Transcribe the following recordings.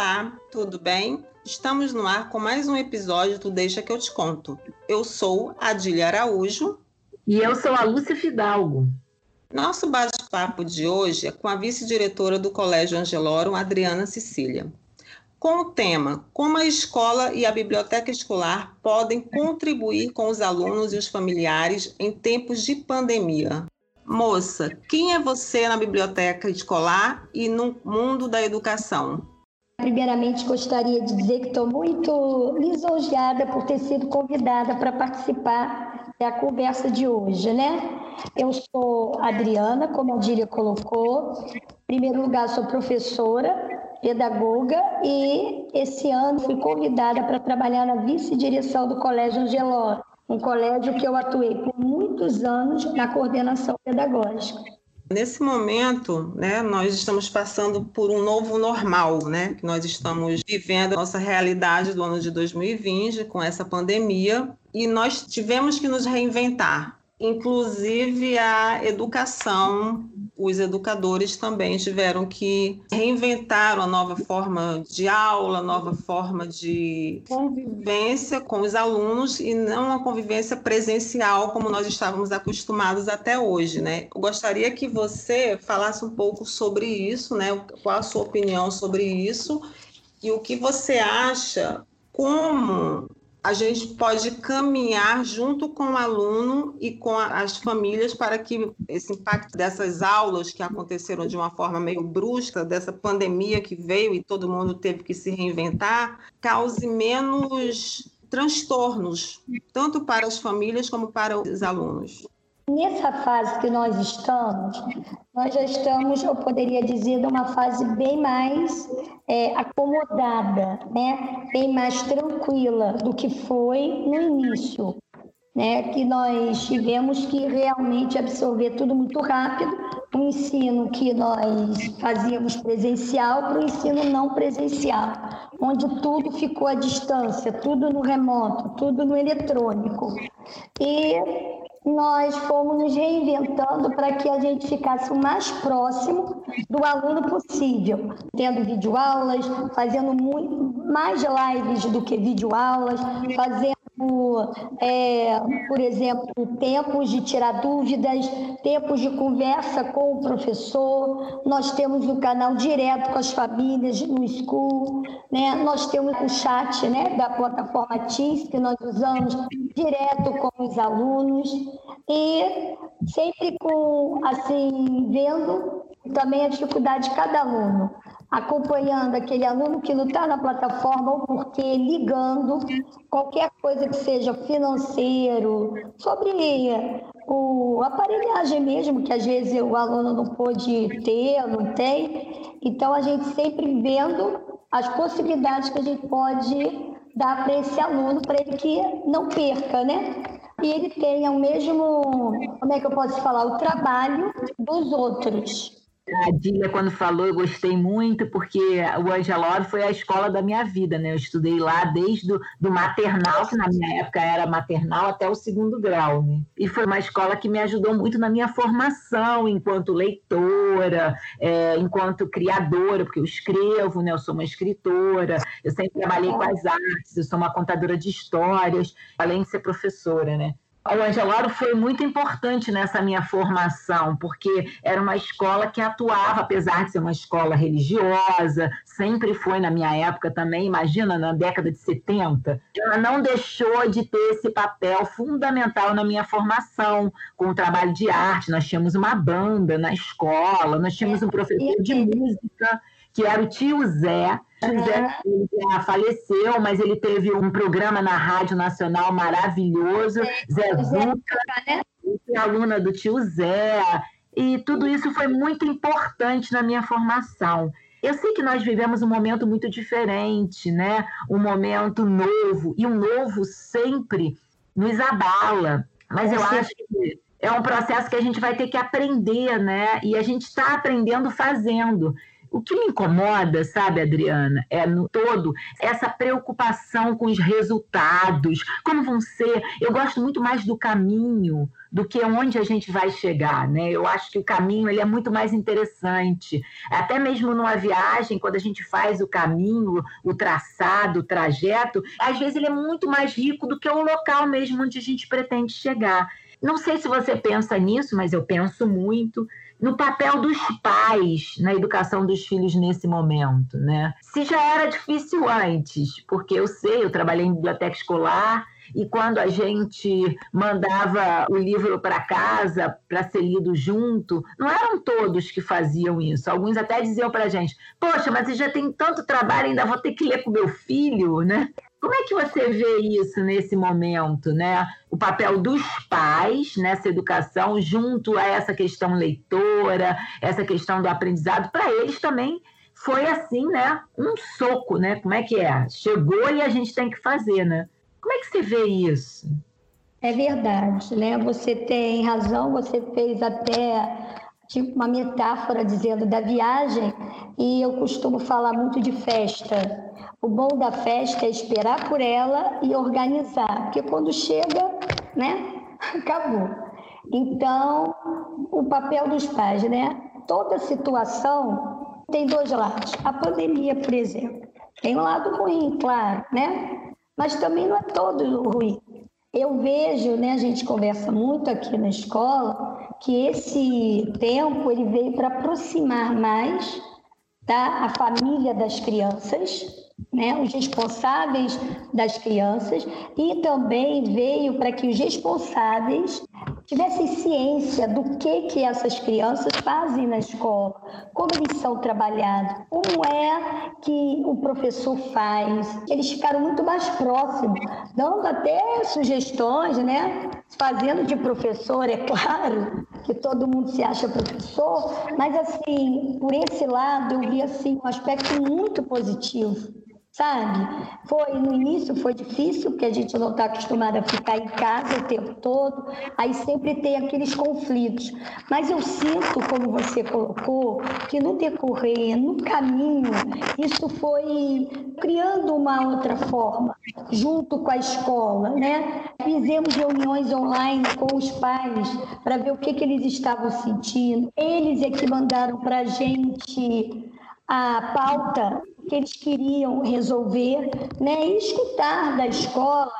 Olá, tudo bem? Estamos no ar com mais um episódio do Deixa que eu te conto. Eu sou Adília Araújo. E eu sou a Lúcia Fidalgo. Nosso bate-papo de hoje é com a vice-diretora do Colégio Angelorum, Adriana Cecília. Com o tema Como a escola e a biblioteca escolar podem contribuir com os alunos e os familiares em tempos de pandemia. Moça, quem é você na biblioteca escolar e no mundo da educação? Primeiramente, gostaria de dizer que estou muito lisonjeada por ter sido convidada para participar da conversa de hoje, né? Eu sou Adriana, como a Dília colocou. Em primeiro lugar, sou professora, pedagoga e esse ano fui convidada para trabalhar na vice-direção do Colégio Angeló, um colégio que eu atuei por muitos anos na coordenação pedagógica. Nesse momento, né, nós estamos passando por um novo normal, né? Que nós estamos vivendo a nossa realidade do ano de 2020 com essa pandemia e nós tivemos que nos reinventar. Inclusive a educação, os educadores também tiveram que reinventar uma nova forma de aula, nova forma de convivência com os alunos e não uma convivência presencial como nós estávamos acostumados até hoje, né? Eu gostaria que você falasse um pouco sobre isso, né? Qual a sua opinião sobre isso e o que você acha como a gente pode caminhar junto com o aluno e com as famílias para que esse impacto dessas aulas que aconteceram de uma forma meio brusca, dessa pandemia que veio e todo mundo teve que se reinventar, cause menos transtornos, tanto para as famílias como para os alunos. Nessa fase que nós estamos, nós já estamos, eu poderia dizer, numa fase bem mais é, acomodada, né? bem mais tranquila do que foi no início. Né? Que nós tivemos que realmente absorver tudo muito rápido, o ensino que nós fazíamos presencial para o ensino não presencial, onde tudo ficou à distância, tudo no remoto, tudo no eletrônico. E nós fomos nos reinventando para que a gente ficasse o mais próximo do aluno possível, tendo videoaulas, fazendo muito, mais lives do que videoaulas, fazendo é, por exemplo, tempos de tirar dúvidas, tempos de conversa com o professor. Nós temos o um canal direto com as famílias no School, né? Nós temos o chat, né, da plataforma Teams que nós usamos direto com os alunos e sempre com assim vendo também a dificuldade de cada aluno acompanhando aquele aluno que não está na plataforma ou porque ligando qualquer coisa que seja financeiro, sobre o aparelhagem mesmo, que às vezes o aluno não pôde ter, não tem. Então a gente sempre vendo as possibilidades que a gente pode dar para esse aluno, para ele que não perca, né? E ele tenha o mesmo, como é que eu posso falar, o trabalho dos outros. A Dília, quando falou, eu gostei muito, porque o Angelório foi a escola da minha vida, né? Eu estudei lá desde o do maternal, que na minha época era maternal, até o segundo grau, né? E foi uma escola que me ajudou muito na minha formação enquanto leitora, é, enquanto criadora, porque eu escrevo, né? Eu sou uma escritora, eu sempre trabalhei com as artes, eu sou uma contadora de histórias, além de ser professora, né? O Angeloro foi muito importante nessa minha formação, porque era uma escola que atuava, apesar de ser uma escola religiosa, sempre foi na minha época também, imagina, na década de 70, ela não deixou de ter esse papel fundamental na minha formação, com o trabalho de arte. Nós tínhamos uma banda na escola, nós tínhamos um professor de música, que era o tio Zé, José ele já faleceu, mas ele teve um programa na Rádio Nacional maravilhoso. É, Zé Zuca, né? aluna do tio Zé. E tudo isso foi muito importante na minha formação. Eu sei que nós vivemos um momento muito diferente, né? Um momento novo, e o um novo sempre nos abala. Mas eu acho que é um processo que a gente vai ter que aprender, né? E a gente está aprendendo fazendo. O que me incomoda, sabe, Adriana, é no todo essa preocupação com os resultados, como vão ser. Eu gosto muito mais do caminho do que onde a gente vai chegar, né? Eu acho que o caminho ele é muito mais interessante. Até mesmo numa viagem, quando a gente faz o caminho, o traçado, o trajeto, às vezes ele é muito mais rico do que o local mesmo onde a gente pretende chegar. Não sei se você pensa nisso, mas eu penso muito no papel dos pais na educação dos filhos nesse momento, né? Se já era difícil antes, porque eu sei, eu trabalhei em biblioteca escolar e quando a gente mandava o livro para casa para ser lido junto, não eram todos que faziam isso. Alguns até diziam para a gente: Poxa, mas você já tem tanto trabalho, ainda vou ter que ler com meu filho, né? Como é que você vê isso nesse momento, né? O papel dos pais nessa educação, junto a essa questão leitora, essa questão do aprendizado, para eles também foi assim, né? Um soco, né? Como é que é? Chegou e a gente tem que fazer, né? Como é que você vê isso? É verdade, né? Você tem razão, você fez até tipo uma metáfora dizendo da viagem, e eu costumo falar muito de festa. O bom da festa é esperar por ela e organizar, porque quando chega, né, acabou. Então, o papel dos pais, né? Toda situação tem dois lados. A pandemia, por exemplo, tem um lado ruim, claro, né? Mas também não é todo ruim. Eu vejo, né, a gente conversa muito aqui na escola, que esse tempo ele veio para aproximar mais tá, a família das crianças, né, os responsáveis das crianças, e também veio para que os responsáveis tivessem ciência do que, que essas crianças fazem na escola, como eles são trabalhados, como é que o professor faz. Eles ficaram muito mais próximos, dando até sugestões, né? Fazendo de professor, é claro, que todo mundo se acha professor, mas assim, por esse lado eu vi assim um aspecto muito positivo sabe? Foi no início foi difícil porque a gente não está acostumado a ficar em casa o tempo todo, aí sempre tem aqueles conflitos. Mas eu sinto, como você colocou, que no decorrer, no caminho, isso foi criando uma outra forma, junto com a escola, né? Fizemos reuniões online com os pais para ver o que, que eles estavam sentindo. Eles é que mandaram para a gente a pauta que eles queriam resolver né, e escutar da escola.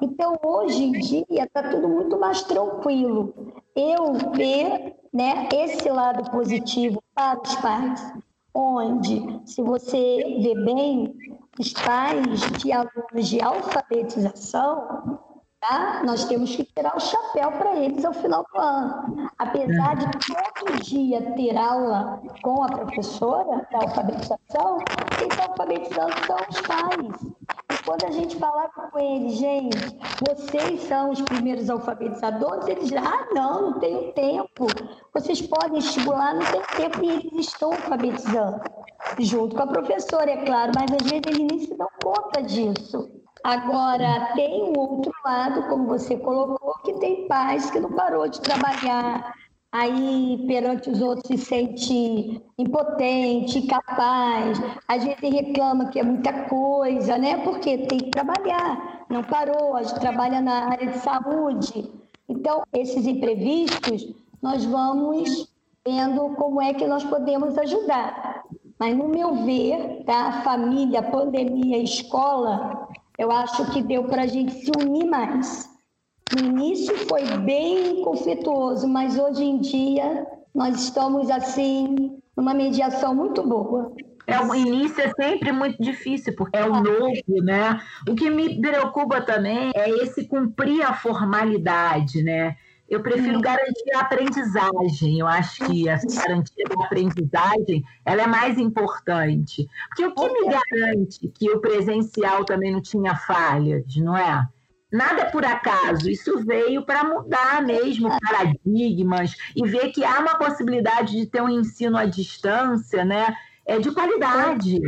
Então, hoje em dia, está tudo muito mais tranquilo. Eu ver né, esse lado positivo para os pais, onde, se você vê bem, os pais de alunos de alfabetização Tá? Nós temos que tirar o chapéu para eles ao final do ano. Apesar de todo dia ter aula com a professora da alfabetização, quem está alfabetizando são os pais. E quando a gente falava com eles, gente, vocês são os primeiros alfabetizadores, eles dizem, ah, não, não tenho tempo. Vocês podem estimular, não tem tempo, e eles estão alfabetizando. Junto com a professora, é claro, mas às vezes eles nem se dão conta disso. Agora, tem um outro lado, como você colocou, que tem pais que não parou de trabalhar, aí perante os outros se sente impotente, incapaz, às vezes reclama que é muita coisa, né? Porque tem que trabalhar, não parou, a gente trabalha na área de saúde. Então, esses imprevistos, nós vamos vendo como é que nós podemos ajudar. Mas, no meu ver, tá? família, pandemia, escola, eu acho que deu para a gente se unir mais. No início foi bem conflituoso, mas hoje em dia nós estamos assim numa mediação muito boa. É, o início é sempre muito difícil, porque é o novo, né? O que me preocupa também é esse cumprir a formalidade, né? Eu prefiro garantir a aprendizagem. Eu acho que essa garantia da aprendizagem ela é mais importante. Porque o que me garante que o presencial também não tinha falhas, não é? Nada é por acaso, isso veio para mudar mesmo paradigmas e ver que há uma possibilidade de ter um ensino à distância, né? É de qualidade.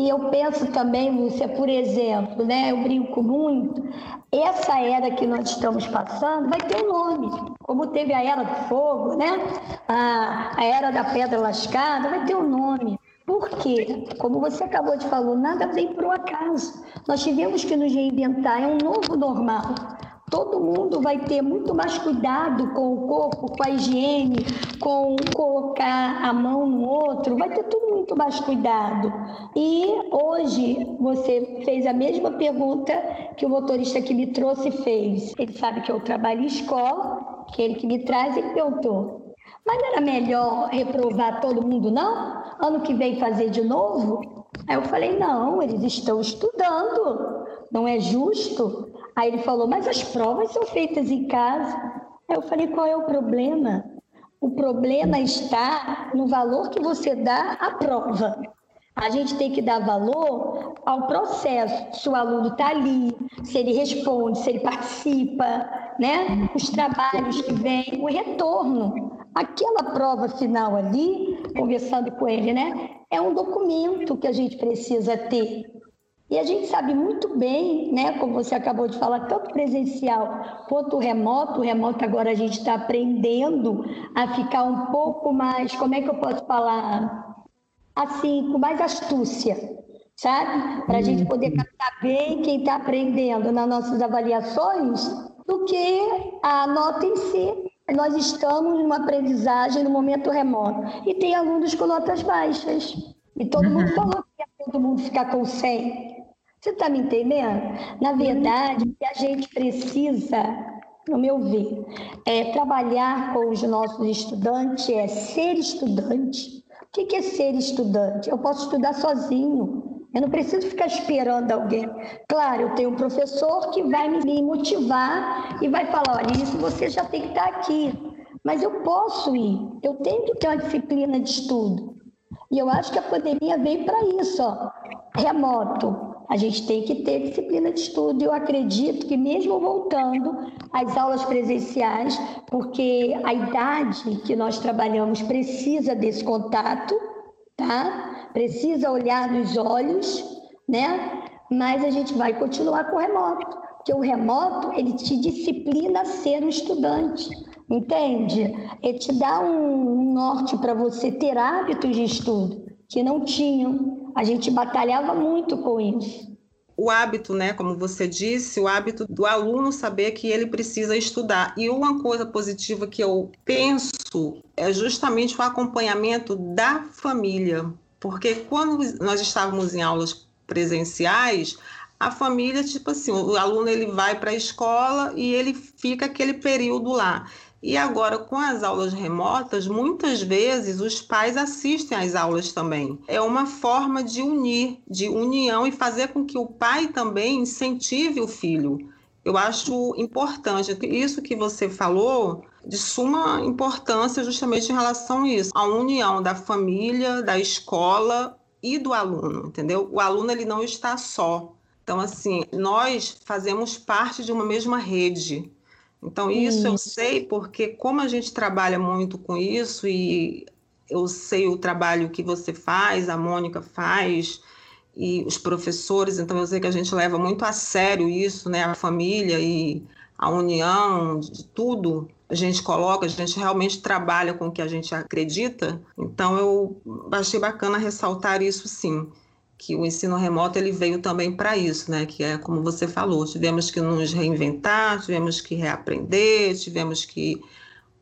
E eu penso também, Lúcia, por exemplo, né, eu brinco muito, essa era que nós estamos passando vai ter um nome, como teve a era do fogo, né, a, a era da pedra lascada, vai ter um nome. Porque, como você acabou de falar, nada vem por um acaso. Nós tivemos que nos reinventar, é um novo normal. Todo mundo vai ter muito mais cuidado com o corpo, com a higiene, com colocar a mão no outro, vai ter tudo muito mais cuidado. E hoje você fez a mesma pergunta que o motorista que me trouxe fez. Ele sabe que eu trabalho em escola, que ele que me traz, ele perguntou: mas não era melhor reprovar todo mundo, não? Ano que vem fazer de novo? Aí eu falei: não, eles estão estudando, não é justo. Aí ele falou: mas as provas são feitas em casa. Aí eu falei: qual é o problema? O problema está no valor que você dá à prova. A gente tem que dar valor ao processo. Se o aluno está ali, se ele responde, se ele participa, né? Os trabalhos que vêm, o retorno. Aquela prova final ali, conversando com ele, né? É um documento que a gente precisa ter. E a gente sabe muito bem, né, como você acabou de falar, tanto presencial quanto remoto. O remoto agora a gente está aprendendo a ficar um pouco mais, como é que eu posso falar? Assim, com mais astúcia, sabe? Para a gente poder captar bem quem está aprendendo nas nossas avaliações do que a nota em si. Nós estamos numa aprendizagem no momento remoto e tem alunos com notas baixas. E todo mundo uhum. falou que ia todo mundo ficar com 100. Você está me entendendo? Na verdade, o que a gente precisa, no meu ver, é trabalhar com os nossos estudantes, é ser estudante. O que é ser estudante? Eu posso estudar sozinho. Eu não preciso ficar esperando alguém. Claro, eu tenho um professor que vai me motivar e vai falar: olha, isso você já tem que estar aqui. Mas eu posso ir, eu tenho que ter uma disciplina de estudo. E eu acho que a pandemia veio para isso, ó, remoto. A gente tem que ter disciplina de estudo. Eu acredito que, mesmo voltando às aulas presenciais, porque a idade que nós trabalhamos precisa desse contato, tá? Precisa olhar nos olhos, né? Mas a gente vai continuar com o remoto, porque o remoto ele te disciplina a ser um estudante, entende? Ele te dá um norte para você ter hábitos de estudo que não tinham a gente batalhava muito com isso. O hábito, né, como você disse, o hábito do aluno saber que ele precisa estudar. E uma coisa positiva que eu penso é justamente o acompanhamento da família. Porque quando nós estávamos em aulas presenciais, a família, tipo assim, o aluno ele vai para a escola e ele fica aquele período lá. E agora, com as aulas remotas, muitas vezes os pais assistem às aulas também. É uma forma de unir, de união e fazer com que o pai também incentive o filho. Eu acho importante isso que você falou, de suma importância justamente em relação a isso, a união da família, da escola e do aluno, entendeu? O aluno ele não está só. Então assim, nós fazemos parte de uma mesma rede. Então, isso eu sei porque, como a gente trabalha muito com isso, e eu sei o trabalho que você faz, a Mônica faz, e os professores, então eu sei que a gente leva muito a sério isso, né? A família e a união de tudo. A gente coloca, a gente realmente trabalha com o que a gente acredita. Então, eu achei bacana ressaltar isso sim que o ensino remoto ele veio também para isso, né? Que é como você falou, tivemos que nos reinventar, tivemos que reaprender, tivemos que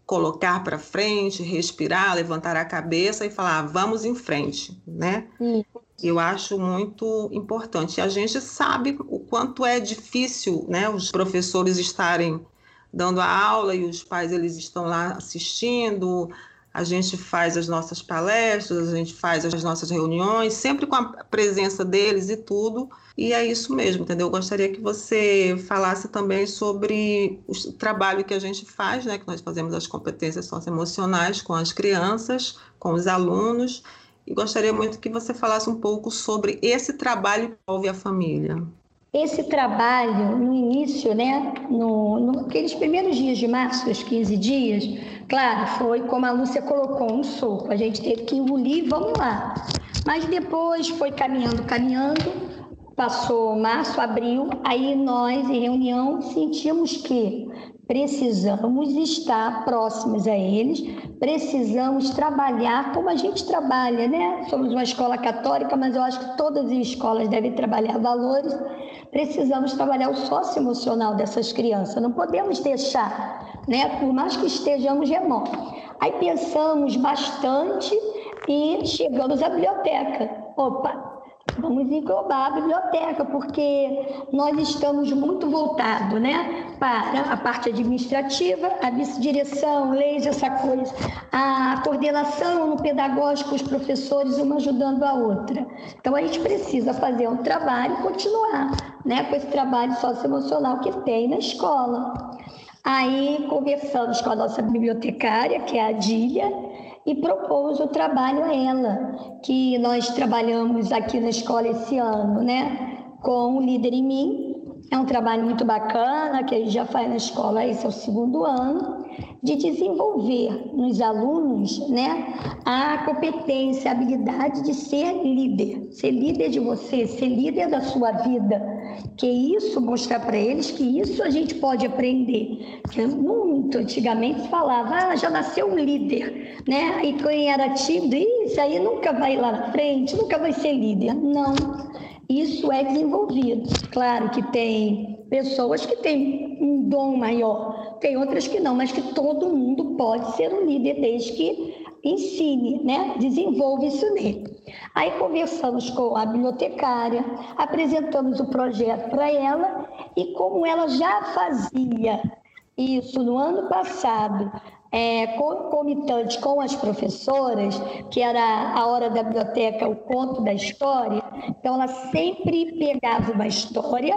colocar para frente, respirar, levantar a cabeça e falar, ah, vamos em frente, né? Sim. Eu acho muito importante. A gente sabe o quanto é difícil, né? Os professores estarem dando a aula e os pais eles estão lá assistindo, a gente faz as nossas palestras, a gente faz as nossas reuniões, sempre com a presença deles e tudo. E é isso mesmo, entendeu? Eu gostaria que você falasse também sobre o trabalho que a gente faz, né? Que nós fazemos as competências socioemocionais com as crianças, com os alunos. E gostaria muito que você falasse um pouco sobre esse trabalho que envolve a família. Esse trabalho, no início, né, no, naqueles primeiros dias de março, os 15 dias, claro, foi como a Lúcia colocou, um soco. A gente teve que engolir, vamos lá. Mas depois foi caminhando, caminhando, passou março, abril, aí nós, em reunião, sentimos que precisamos estar próximos a eles, precisamos trabalhar como a gente trabalha, né? Somos uma escola católica, mas eu acho que todas as escolas devem trabalhar valores. Precisamos trabalhar o socioemocional dessas crianças, não podemos deixar, né? Por mais que estejamos remotos. Aí pensamos bastante e chegamos à biblioteca. Opa, vamos englobar a biblioteca, porque nós estamos muito voltados né, para a parte administrativa, a vice-direção, leis, essa coisa, a coordenação no pedagógico, os professores, uma ajudando a outra. Então, a gente precisa fazer um trabalho e continuar né, com esse trabalho socioemocional que tem na escola. Aí, conversamos com a nossa bibliotecária, que é a Dília, e propôs o trabalho a ela, que nós trabalhamos aqui na escola esse ano, né? Com o Líder em Mim. É um trabalho muito bacana, que a gente já faz na escola, esse é o segundo ano de desenvolver nos alunos né, a competência, a habilidade de ser líder, ser líder de você, ser líder da sua vida. Que isso mostrar para eles que isso a gente pode aprender. Que muito antigamente falava, ah, já nasceu um líder, né? E quem era tímido, isso aí nunca vai lá na frente, nunca vai ser líder. Não. Isso é desenvolvido. Claro que tem pessoas que têm um dom maior, tem outras que não, mas que todo mundo pode ser um líder desde que ensine, né? desenvolva isso nele. Aí conversamos com a bibliotecária, apresentamos o projeto para ela e como ela já fazia isso no ano passado, é, concomitante com as professoras, que era a hora da biblioteca, o conto da história, então ela sempre pegava uma história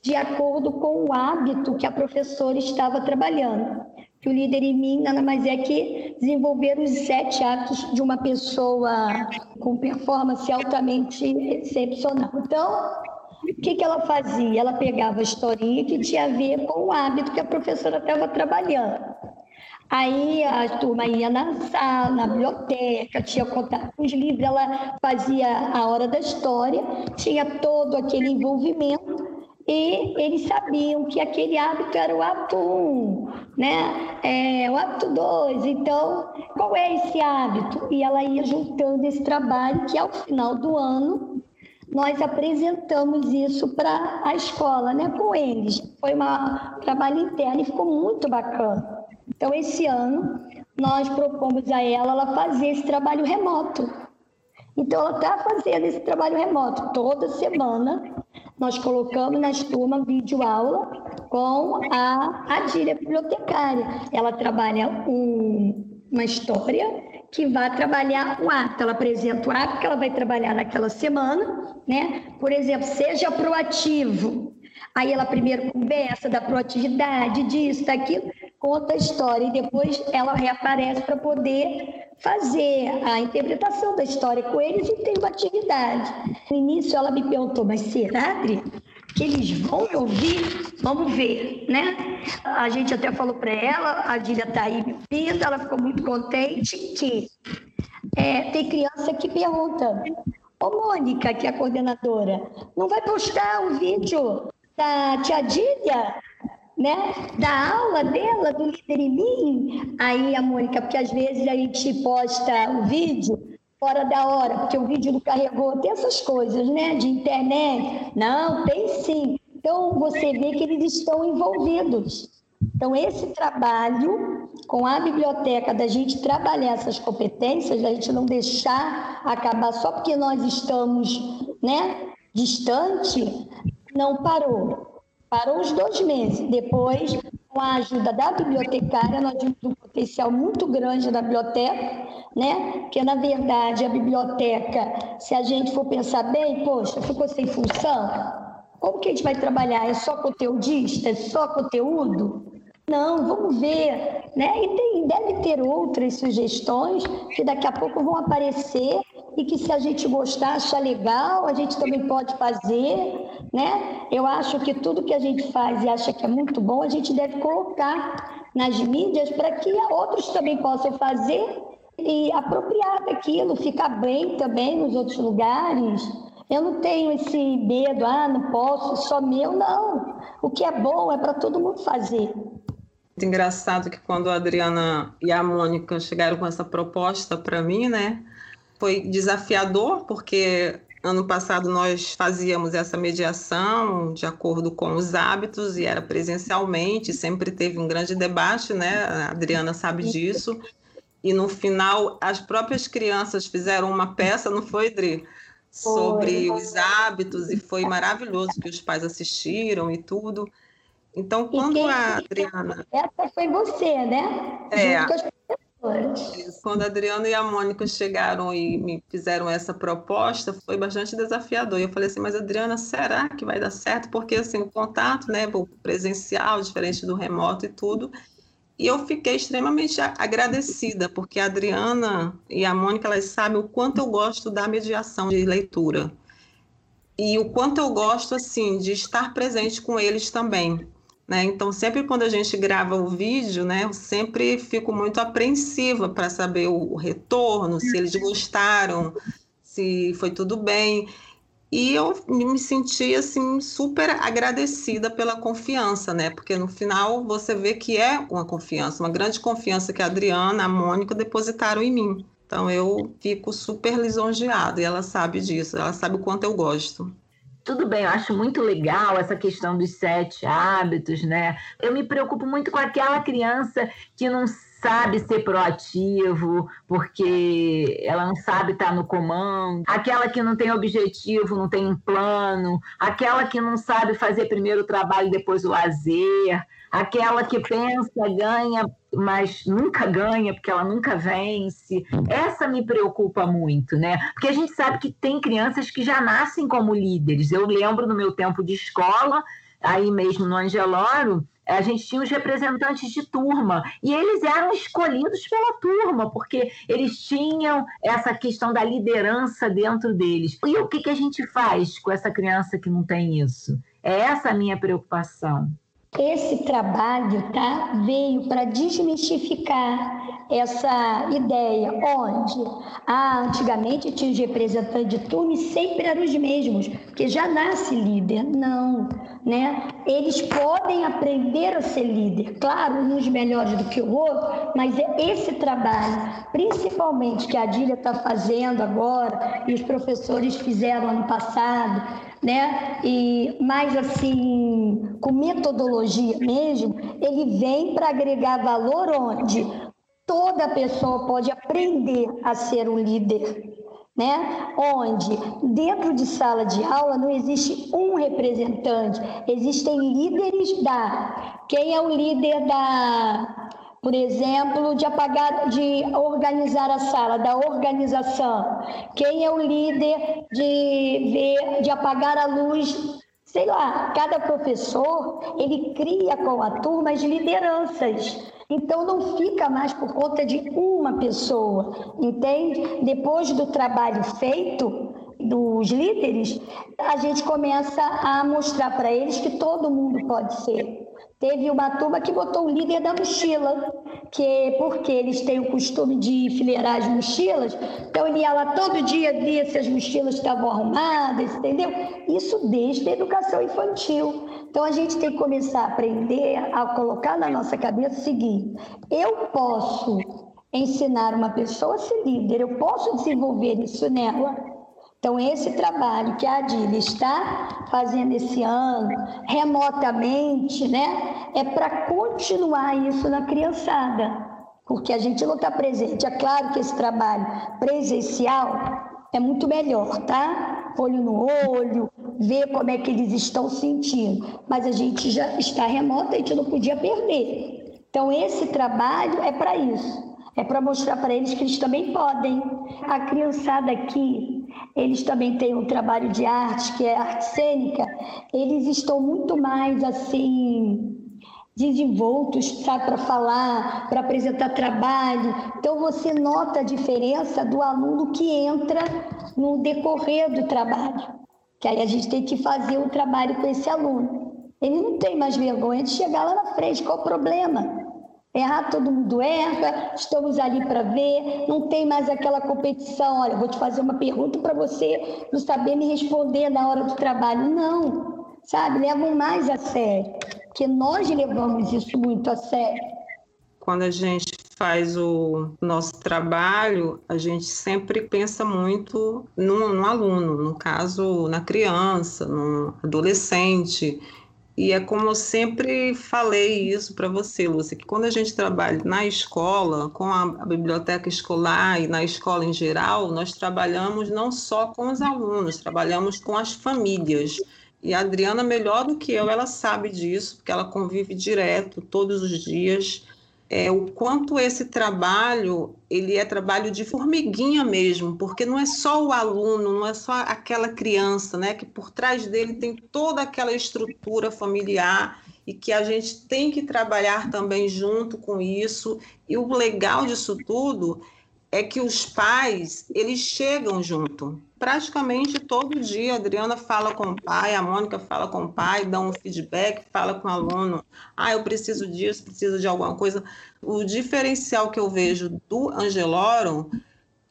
de acordo com o hábito que a professora estava trabalhando. Que o líder em mim nada mais é que desenvolver os sete hábitos de uma pessoa com performance altamente excepcional. Então, o que, que ela fazia? Ela pegava a historinha que tinha a ver com o hábito que a professora estava trabalhando. Aí a turma ia na sala, na biblioteca, tinha contato com os livros, ela fazia a hora da história, tinha todo aquele envolvimento e eles sabiam que aquele hábito era o hábito 1, né? É, o hábito 2. Então, qual é esse hábito? E ela ia juntando esse trabalho que ao final do ano nós apresentamos isso para a escola, né, com eles. Foi um trabalho interno e ficou muito bacana. Então, esse ano, nós propomos a ela, ela fazer esse trabalho remoto. Então, ela está fazendo esse trabalho remoto toda semana nós colocamos nas turmas vídeo aula com a Adília bibliotecária. Ela trabalha um, uma história que vai trabalhar o ato. Ela apresenta o ato que ela vai trabalhar naquela semana, né? Por exemplo, seja proativo. Aí ela primeiro conversa da proatividade, disso, daquilo, conta a história e depois ela reaparece para poder fazer a interpretação da história com eles e tem uma atividade. No início ela me perguntou, mas será, Adri, que eles vão me ouvir? Vamos ver, né? A gente até falou para ela, a Dília está aí me ouvindo, ela ficou muito contente que é, tem criança que pergunta, ô Mônica, que é a coordenadora, não vai postar um vídeo da tia Dília? Né, da aula dela, do líder em mim, aí a Mônica, porque às vezes a gente posta o vídeo fora da hora, porque o vídeo não carregou, tem essas coisas, né, de internet. Não, tem sim. Então você vê que eles estão envolvidos. Então esse trabalho com a biblioteca da gente trabalhar essas competências, da gente não deixar acabar só porque nós estamos, né, distante, não parou Parou uns dois meses. Depois, com a ajuda da bibliotecária, nós vimos um potencial muito grande da biblioteca, né? Porque, na verdade, a biblioteca, se a gente for pensar bem, poxa, ficou sem função, como que a gente vai trabalhar? É só conteudista? É só conteúdo? Não, vamos ver, né? E tem, deve ter outras sugestões que daqui a pouco vão aparecer e que se a gente gostar, achar legal, a gente também pode fazer, né? Eu acho que tudo que a gente faz e acha que é muito bom, a gente deve colocar nas mídias para que outros também possam fazer e apropriar daquilo, ficar bem também nos outros lugares. Eu não tenho esse medo, ah, não posso, só meu, não. O que é bom é para todo mundo fazer. engraçado que quando a Adriana e a Mônica chegaram com essa proposta para mim, né, foi desafiador, porque ano passado nós fazíamos essa mediação de acordo com os hábitos e era presencialmente, sempre teve um grande debate, né, a Adriana sabe disso, e no final as próprias crianças fizeram uma peça, não foi, Adri? Sobre os hábitos, e foi maravilhoso que os pais assistiram e tudo. Então, quando a Adriana. Essa foi você, né? É. Quando a Adriana e a Mônica chegaram e me fizeram essa proposta, foi bastante desafiador. Eu falei assim, mas Adriana, será que vai dar certo? Porque assim, o contato, né, o presencial, diferente do remoto e tudo. E eu fiquei extremamente agradecida, porque a Adriana e a Mônica, elas sabem o quanto eu gosto da mediação de leitura. E o quanto eu gosto, assim, de estar presente com eles também. Né? Então, sempre quando a gente grava o vídeo, né, eu sempre fico muito apreensiva para saber o, o retorno, se eles gostaram, se foi tudo bem. E eu me senti assim super agradecida pela confiança, né? Porque no final você vê que é uma confiança, uma grande confiança que a Adriana, a Mônica depositaram em mim. Então eu fico super lisonjeada e ela sabe disso, ela sabe o quanto eu gosto tudo bem, eu acho muito legal essa questão dos sete hábitos, né? Eu me preocupo muito com aquela criança que não sabe ser proativo, porque ela não sabe estar no comando, aquela que não tem objetivo, não tem um plano, aquela que não sabe fazer primeiro o trabalho depois o lazer, aquela que pensa, ganha, mas nunca ganha porque ela nunca vence. Essa me preocupa muito, né? Porque a gente sabe que tem crianças que já nascem como líderes. Eu lembro no meu tempo de escola, aí mesmo no Angeloro, a gente tinha os representantes de turma e eles eram escolhidos pela turma, porque eles tinham essa questão da liderança dentro deles. E o que, que a gente faz com essa criança que não tem isso? É essa a minha preocupação. Esse trabalho tá, veio para desmistificar essa ideia, onde ah, antigamente tinha os representantes de turma e sempre eram os mesmos, porque já nasce líder. Não, né? Eles podem aprender a ser líder, claro, uns melhores do que o outro, mas é esse trabalho, principalmente que a Dília está fazendo agora e os professores fizeram ano passado, né? E mais assim, com metodologia mesmo, ele vem para agregar valor onde toda pessoa pode aprender a ser um líder, né? Onde dentro de sala de aula não existe um representante, existem líderes da. Quem é o líder da por exemplo, de apagar, de organizar a sala, da organização. Quem é o líder de ver, de apagar a luz? Sei lá, cada professor ele cria com a turma as lideranças. Então não fica mais por conta de uma pessoa, entende? Depois do trabalho feito, dos líderes, a gente começa a mostrar para eles que todo mundo pode ser. Teve uma turma que botou o líder da mochila, que porque eles têm o costume de fileirar as mochilas, então ele ia lá todo dia ver se as mochilas estavam arrumadas, entendeu? Isso desde a educação infantil. Então a gente tem que começar a aprender a colocar na nossa cabeça o seguinte: eu posso ensinar uma pessoa a ser líder, eu posso desenvolver isso nela. Então, esse trabalho que a Adília está fazendo esse ano, remotamente, né, é para continuar isso na criançada, porque a gente não está presente. É claro que esse trabalho presencial é muito melhor, tá? Olho no olho, ver como é que eles estão sentindo. Mas a gente já está remota, a gente não podia perder. Então, esse trabalho é para isso. É para mostrar para eles que eles também podem. A criançada aqui eles também têm um trabalho de arte, que é arte cênica, eles estão muito mais assim desenvoltos, sabe, para falar, para apresentar trabalho. Então você nota a diferença do aluno que entra no decorrer do trabalho. Que aí a gente tem que fazer o trabalho com esse aluno. Ele não tem mais vergonha de chegar lá na frente. Qual o problema? Errar, todo mundo erra, estamos ali para ver, não tem mais aquela competição. Olha, vou te fazer uma pergunta para você não saber me responder na hora do trabalho. Não, sabe? Levam mais a sério. porque nós levamos isso muito a sério. Quando a gente faz o nosso trabalho, a gente sempre pensa muito no, no aluno, no caso, na criança, no adolescente. E é como eu sempre falei isso para você, Lúcia, que quando a gente trabalha na escola, com a, a, biblioteca escolar e na escola em geral, nós trabalhamos não só com os alunos, trabalhamos com as famílias. E a Adriana, melhor do que eu, ela sabe disso, porque ela convive direto, todos os dias, é, o quanto esse trabalho ele é trabalho de formiguinha mesmo, porque não é só o aluno, não é só aquela criança, né, que por trás dele tem toda aquela estrutura familiar e que a gente tem que trabalhar também junto com isso. E o legal disso tudo é que os pais, eles chegam junto. Praticamente todo dia a Adriana fala com o pai, a Mônica fala com o pai, dá um feedback, fala com o aluno. Ah, eu preciso disso, preciso de alguma coisa. O diferencial que eu vejo do Angeloro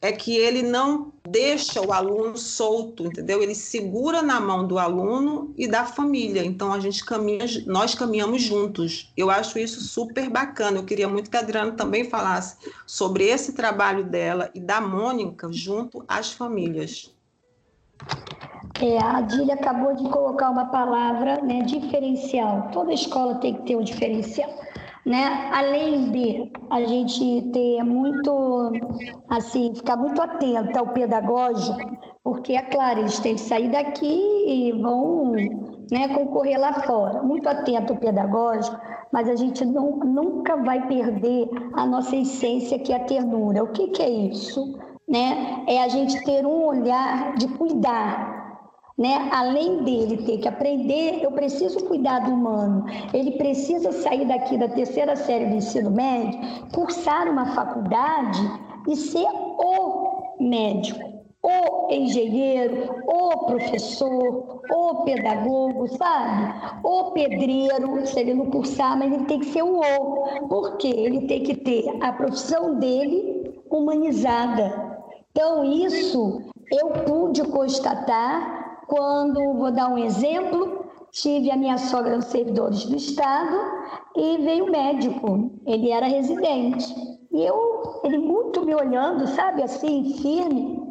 é que ele não deixa o aluno solto, entendeu? Ele segura na mão do aluno e da família. Então a gente caminha, nós caminhamos juntos. Eu acho isso super bacana. Eu queria muito que a Adriana também falasse sobre esse trabalho dela e da Mônica junto às famílias. É, a Adília acabou de colocar uma palavra, né, diferencial. Toda escola tem que ter um diferencial né? Além de a gente ter muito, assim, ficar muito atento ao pedagógico, porque é claro, eles têm que sair daqui e vão né, concorrer lá fora. Muito atento ao pedagógico, mas a gente não, nunca vai perder a nossa essência, que é a ternura. O que, que é isso? Né? É a gente ter um olhar de cuidar, né? Além dele ter que aprender, eu preciso cuidar do humano. Ele precisa sair daqui da terceira série do ensino médio, cursar uma faculdade e ser o médico, o engenheiro, o professor, o pedagogo, sabe? O pedreiro, se ele não cursar, mas ele tem que ser o o, porque ele tem que ter a profissão dele humanizada. Então, isso eu pude constatar quando, vou dar um exemplo, tive a minha sogra nos servidores do Estado e veio o médico, ele era residente. E eu, ele muito me olhando, sabe, assim, firme.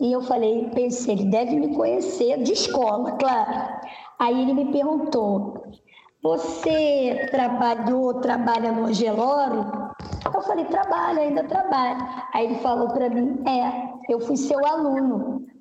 E eu falei, pensei, ele deve me conhecer de escola, claro. Aí ele me perguntou, você trabalhou, trabalha no Angeloro? Eu falei, trabalho, ainda trabalho. Aí ele falou para mim, é, eu fui seu aluno.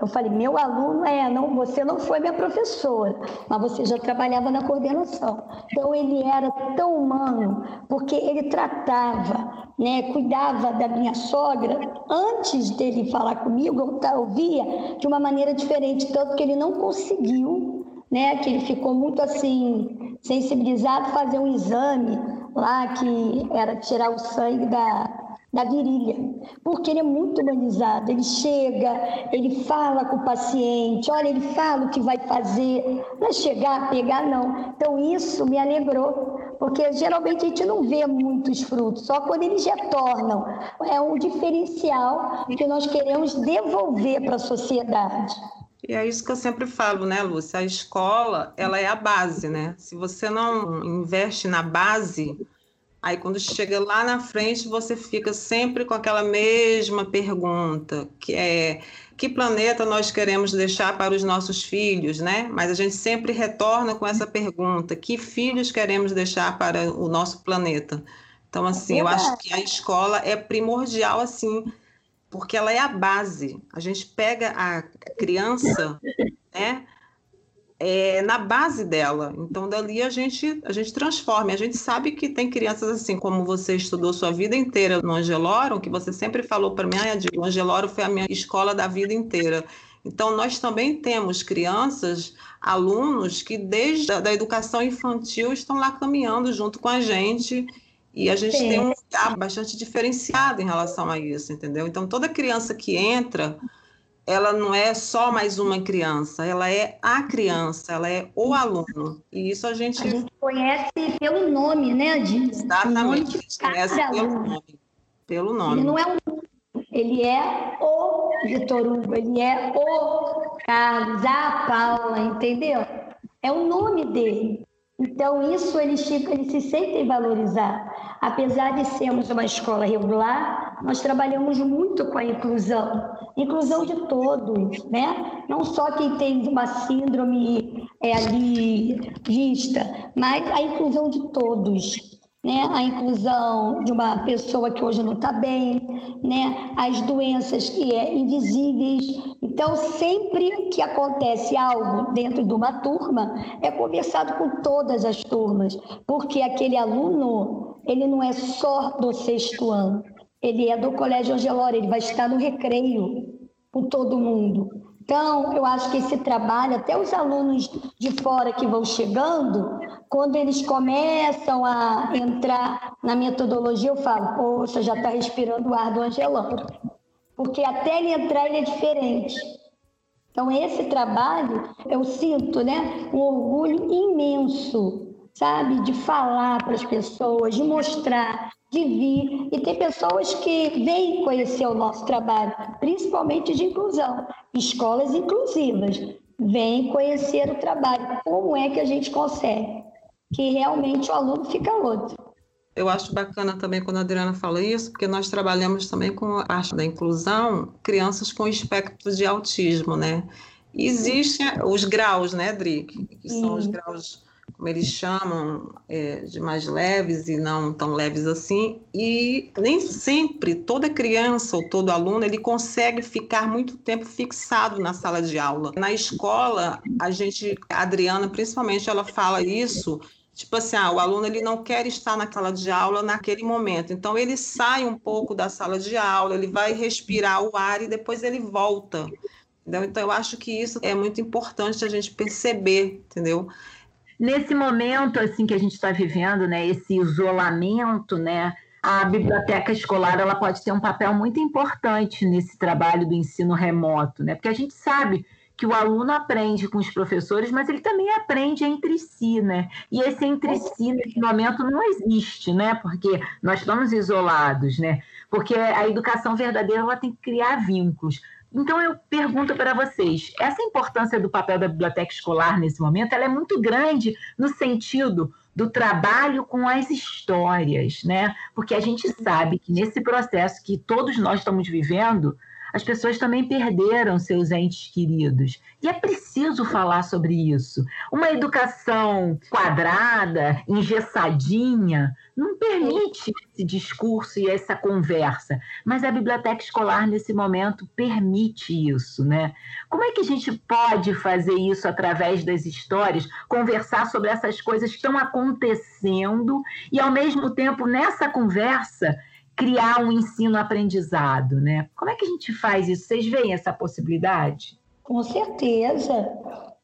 Eu falei, meu aluno é, não, você não foi minha professora, mas você já trabalhava na coordenação. Então ele era tão humano, porque ele tratava, né, cuidava da minha sogra antes dele falar comigo, eu via de uma maneira diferente, tanto que ele não conseguiu, né, que ele ficou muito assim sensibilizado fazer um exame lá que era tirar o sangue da da virilha, porque ele é muito humanizado. Ele chega, ele fala com o paciente, olha, ele fala o que vai fazer, não é chegar, pegar, não. Então, isso me alegrou, porque geralmente a gente não vê muitos frutos, só quando eles retornam. É um diferencial que nós queremos devolver para a sociedade. E é isso que eu sempre falo, né, Lúcia? A escola, ela é a base, né? Se você não investe na base, Aí quando chega lá na frente, você fica sempre com aquela mesma pergunta, que é que planeta nós queremos deixar para os nossos filhos, né? Mas a gente sempre retorna com essa pergunta: que filhos queremos deixar para o nosso planeta? Então, assim, eu acho que a escola é primordial, assim, porque ela é a base. A gente pega a criança, né? É, na base dela. Então, dali a gente, a gente transforma. A gente sabe que tem crianças assim, como você estudou sua vida inteira no Angeloro, que você sempre falou para mim, ah, o Angeloro foi a minha escola da vida inteira. Então, nós também temos crianças, alunos, que desde a da educação infantil estão lá caminhando junto com a gente. E a gente Sim. tem um olhar bastante diferenciado em relação a isso, entendeu? Então, toda criança que entra ela não é só mais uma criança, ela é a criança, ela é o aluno. E isso a gente. A gente conhece pelo nome, né, Adil? Exatamente, a gente conhece pelo nome. Pelo nome. Ele não é um. Ele é o Vitor Hugo, ele é o Carlos, a Paula, entendeu? É o nome dele. Então, isso eles, eles se sentem valorizados. Apesar de sermos uma escola regular, nós trabalhamos muito com a inclusão, inclusão de todos, né? Não só quem tem uma síndrome é, ali vista, mas a inclusão de todos né? a inclusão de uma pessoa que hoje não está bem, né? as doenças que é invisíveis. Então, sempre que acontece algo dentro de uma turma, é conversado com todas as turmas, porque aquele aluno, ele não é só do sexto ano, ele é do Colégio Angelora, ele vai estar no recreio com todo mundo. Então, eu acho que esse trabalho, até os alunos de fora que vão chegando, quando eles começam a entrar na metodologia, eu falo, poxa, já está respirando o ar do Angelão. Porque até ele entrar, ele é diferente. Então, esse trabalho, eu sinto né, um orgulho imenso, sabe, de falar para as pessoas, de mostrar de vir. E tem pessoas que vêm conhecer o nosso trabalho, principalmente de inclusão, escolas inclusivas. Vêm conhecer o trabalho, como é que a gente consegue, que realmente o aluno fica outro. Eu acho bacana também quando a Adriana fala isso, porque nós trabalhamos também com a parte da inclusão, crianças com espectro de autismo, né? existem os graus, né, Dri? Que são os graus como eles chamam, é, de mais leves e não tão leves assim. E nem sempre toda criança ou todo aluno ele consegue ficar muito tempo fixado na sala de aula. Na escola, a gente, a Adriana principalmente, ela fala isso tipo assim, ah, o aluno ele não quer estar na sala de aula naquele momento, então ele sai um pouco da sala de aula, ele vai respirar o ar e depois ele volta. Entendeu? Então eu acho que isso é muito importante a gente perceber, entendeu? Nesse momento assim que a gente está vivendo, né, esse isolamento, né, a biblioteca escolar ela pode ter um papel muito importante nesse trabalho do ensino remoto, né? Porque a gente sabe que o aluno aprende com os professores, mas ele também aprende entre si, né? E esse entre si nesse momento não existe, né? Porque nós estamos isolados, né? Porque a educação verdadeira ela tem que criar vínculos. Então eu pergunto para vocês, essa importância do papel da biblioteca escolar nesse momento, ela é muito grande no sentido do trabalho com as histórias, né? Porque a gente sabe que nesse processo que todos nós estamos vivendo, as pessoas também perderam seus entes queridos. E é preciso falar sobre isso. Uma educação quadrada, engessadinha, não permite esse discurso e essa conversa. Mas a biblioteca escolar, nesse momento, permite isso, né? Como é que a gente pode fazer isso através das histórias, conversar sobre essas coisas que estão acontecendo e, ao mesmo tempo, nessa conversa, criar um ensino-aprendizado, né? Como é que a gente faz isso? Vocês veem essa possibilidade? Com certeza.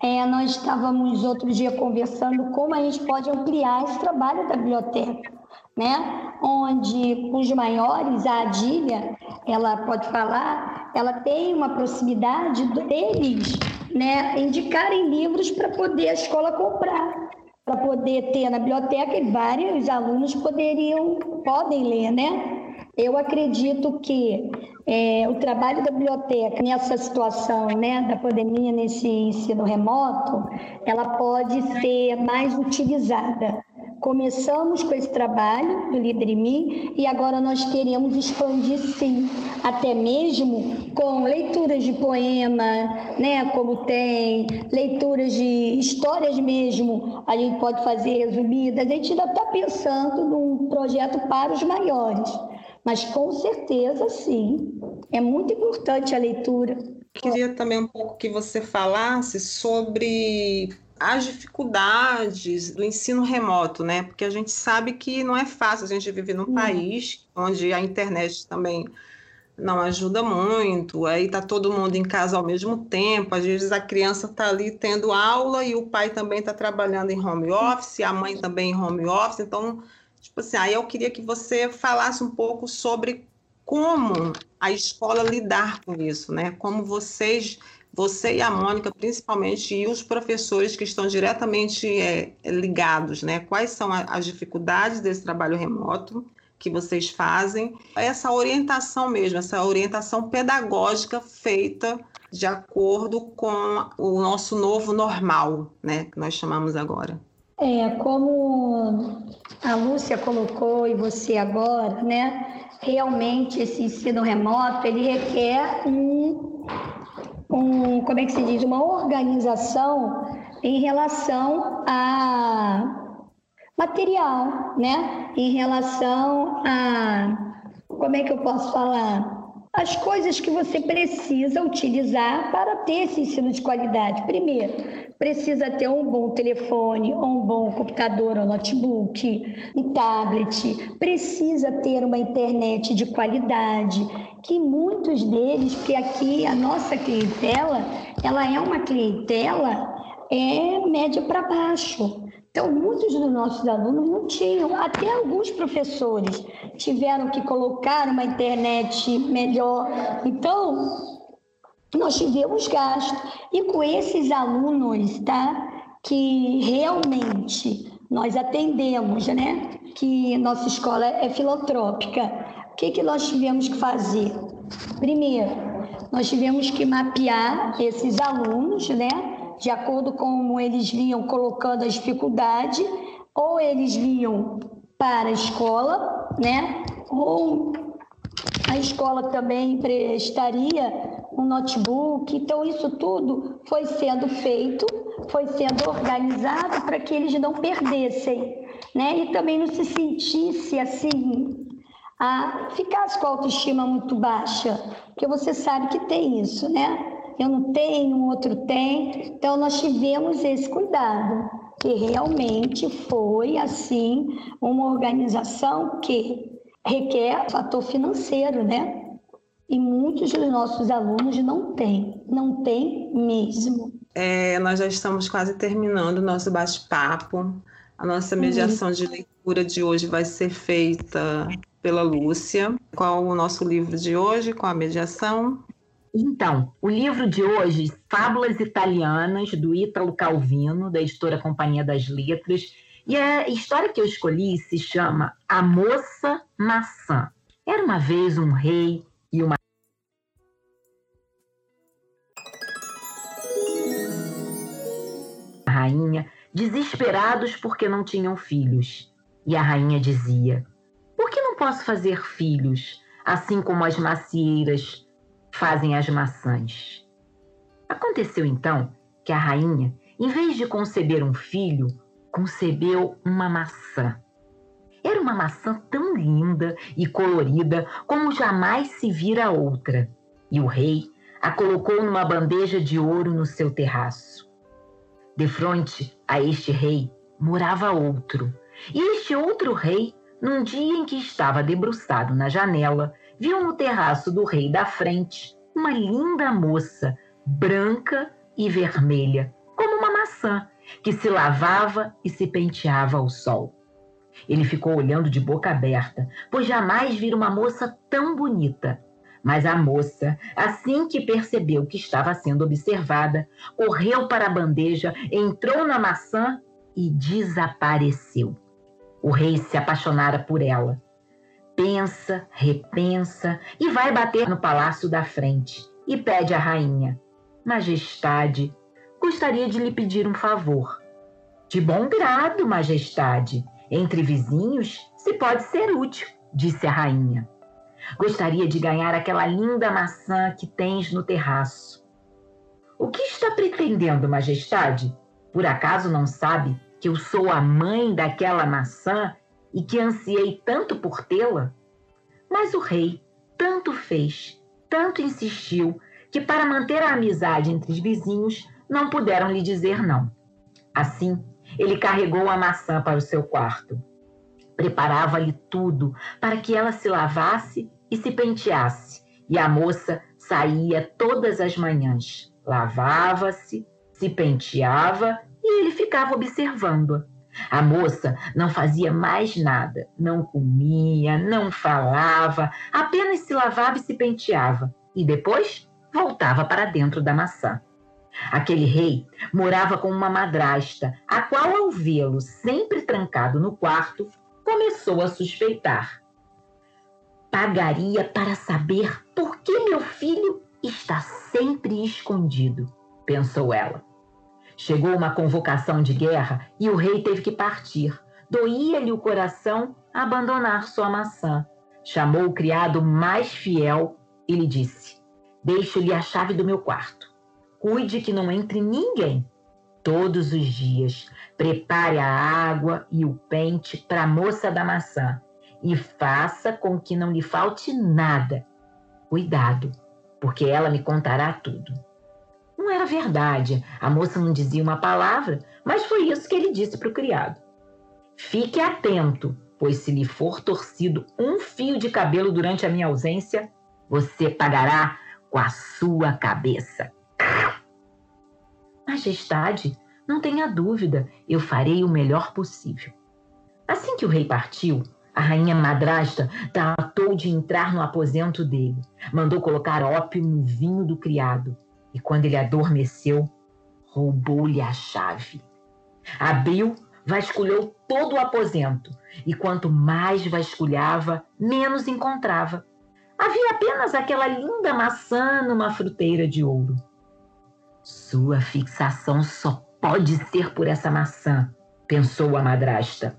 É, nós estávamos outro dia conversando como a gente pode ampliar esse trabalho da biblioteca, né? Onde os maiores, a Adília, ela pode falar, ela tem uma proximidade deles, né? Indicarem livros para poder a escola comprar, para poder ter na biblioteca e vários alunos poderiam, podem ler, né? Eu acredito que é, o trabalho da biblioteca nessa situação né, da pandemia, nesse ensino remoto, ela pode ser mais utilizada. Começamos com esse trabalho do Líder em Mim e agora nós queremos expandir sim, até mesmo com leituras de poema, né, como tem, leituras de histórias mesmo, a gente pode fazer resumidas. A gente ainda está pensando num projeto para os maiores mas com certeza, sim, é muito importante a leitura. Queria também um pouco que você falasse sobre as dificuldades do ensino remoto, né? Porque a gente sabe que não é fácil, a gente vive num país onde a internet também não ajuda muito, aí tá todo mundo em casa ao mesmo tempo, às vezes a criança tá ali tendo aula e o pai também está trabalhando em home office, a mãe também em home office, então Tipo assim, aí eu queria que você falasse um pouco sobre como a escola lidar com isso, né? Como vocês, você e a Mônica, principalmente, e os professores que estão diretamente é, ligados, né? Quais são as dificuldades desse trabalho remoto que vocês fazem? Essa orientação mesmo, essa orientação pedagógica feita de acordo com o nosso novo normal, né? Que nós chamamos agora. É, como a Lúcia colocou e você agora, né? Realmente esse ensino remoto, ele requer um, um como é que se diz, uma organização em relação a material, né? Em relação a como é que eu posso falar? As coisas que você precisa utilizar para ter esse ensino de qualidade. Primeiro, precisa ter um bom telefone, um bom computador ou notebook, um tablet, precisa ter uma internet de qualidade, que muitos deles, porque aqui a nossa clientela, ela é uma clientela é média para baixo. Então, muitos dos nossos alunos não tinham, até alguns professores tiveram que colocar uma internet melhor. Então, nós tivemos gasto. E com esses alunos, tá? Que realmente nós atendemos, né? Que nossa escola é filantrópica. O que, que nós tivemos que fazer? Primeiro, nós tivemos que mapear esses alunos, né? De acordo com como eles vinham colocando a dificuldade, ou eles vinham para a escola, né? Ou a escola também prestaria um notebook. Então, isso tudo foi sendo feito, foi sendo organizado para que eles não perdessem, né? E também não se sentisse assim, a ficasse com a autoestima muito baixa, porque você sabe que tem isso, né? Eu não tenho, o outro tem. Então, nós tivemos esse cuidado, que realmente foi, assim, uma organização que requer fator financeiro, né? E muitos dos nossos alunos não têm, não têm mesmo. É, nós já estamos quase terminando o nosso bate-papo. A nossa mediação uhum. de leitura de hoje vai ser feita pela Lúcia. Qual o nosso livro de hoje? Qual a mediação? Então, o livro de hoje, Fábulas Italianas, do Ítalo Calvino, da editora Companhia das Letras. E a história que eu escolhi se chama A Moça Maçã. Era uma vez um rei e uma rainha desesperados porque não tinham filhos. E a rainha dizia: Por que não posso fazer filhos, assim como as macieiras fazem as maçãs. Aconteceu então que a rainha, em vez de conceber um filho, concebeu uma maçã. Era uma maçã tão linda e colorida como jamais se vira outra, e o rei a colocou numa bandeja de ouro no seu terraço. De frente a este rei morava outro, e este outro rei, num dia em que estava debruçado na janela, viu no terraço do rei da frente uma linda moça, branca e vermelha, como uma maçã, que se lavava e se penteava ao sol. Ele ficou olhando de boca aberta, pois jamais vira uma moça tão bonita. Mas a moça, assim que percebeu que estava sendo observada, correu para a bandeja, entrou na maçã e desapareceu. O rei se apaixonara por ela pensa, repensa e vai bater no palácio da frente e pede à rainha: Majestade, gostaria de lhe pedir um favor. De bom grado, Majestade. Entre vizinhos se pode ser útil, disse a rainha. Gostaria de ganhar aquela linda maçã que tens no terraço. O que está pretendendo, Majestade? Por acaso não sabe que eu sou a mãe daquela maçã e que ansiei tanto por tê-la? Mas o rei tanto fez, tanto insistiu, que para manter a amizade entre os vizinhos não puderam lhe dizer não. Assim, ele carregou a maçã para o seu quarto. Preparava-lhe tudo para que ela se lavasse e se penteasse, e a moça saía todas as manhãs, lavava-se, se penteava e ele ficava observando-a. A moça não fazia mais nada, não comia, não falava, apenas se lavava e se penteava, e depois voltava para dentro da maçã. Aquele rei morava com uma madrasta, a qual, ao vê-lo sempre trancado no quarto, começou a suspeitar. Pagaria para saber por que meu filho está sempre escondido, pensou ela. Chegou uma convocação de guerra e o rei teve que partir. Doía-lhe o coração abandonar sua maçã. Chamou o criado mais fiel e lhe disse: Deixo-lhe a chave do meu quarto. Cuide que não entre ninguém. Todos os dias, prepare a água e o pente para a moça da maçã e faça com que não lhe falte nada. Cuidado, porque ela me contará tudo. Não era verdade, a moça não dizia uma palavra, mas foi isso que ele disse para o criado. Fique atento, pois se lhe for torcido um fio de cabelo durante a minha ausência, você pagará com a sua cabeça. Majestade, não tenha dúvida, eu farei o melhor possível. Assim que o rei partiu, a rainha madrasta tratou de entrar no aposento dele. Mandou colocar ópio no vinho do criado. E quando ele adormeceu, roubou-lhe a chave. Abriu, vasculhou todo o aposento. E quanto mais vasculhava, menos encontrava. Havia apenas aquela linda maçã numa fruteira de ouro. Sua fixação só pode ser por essa maçã, pensou a madrasta.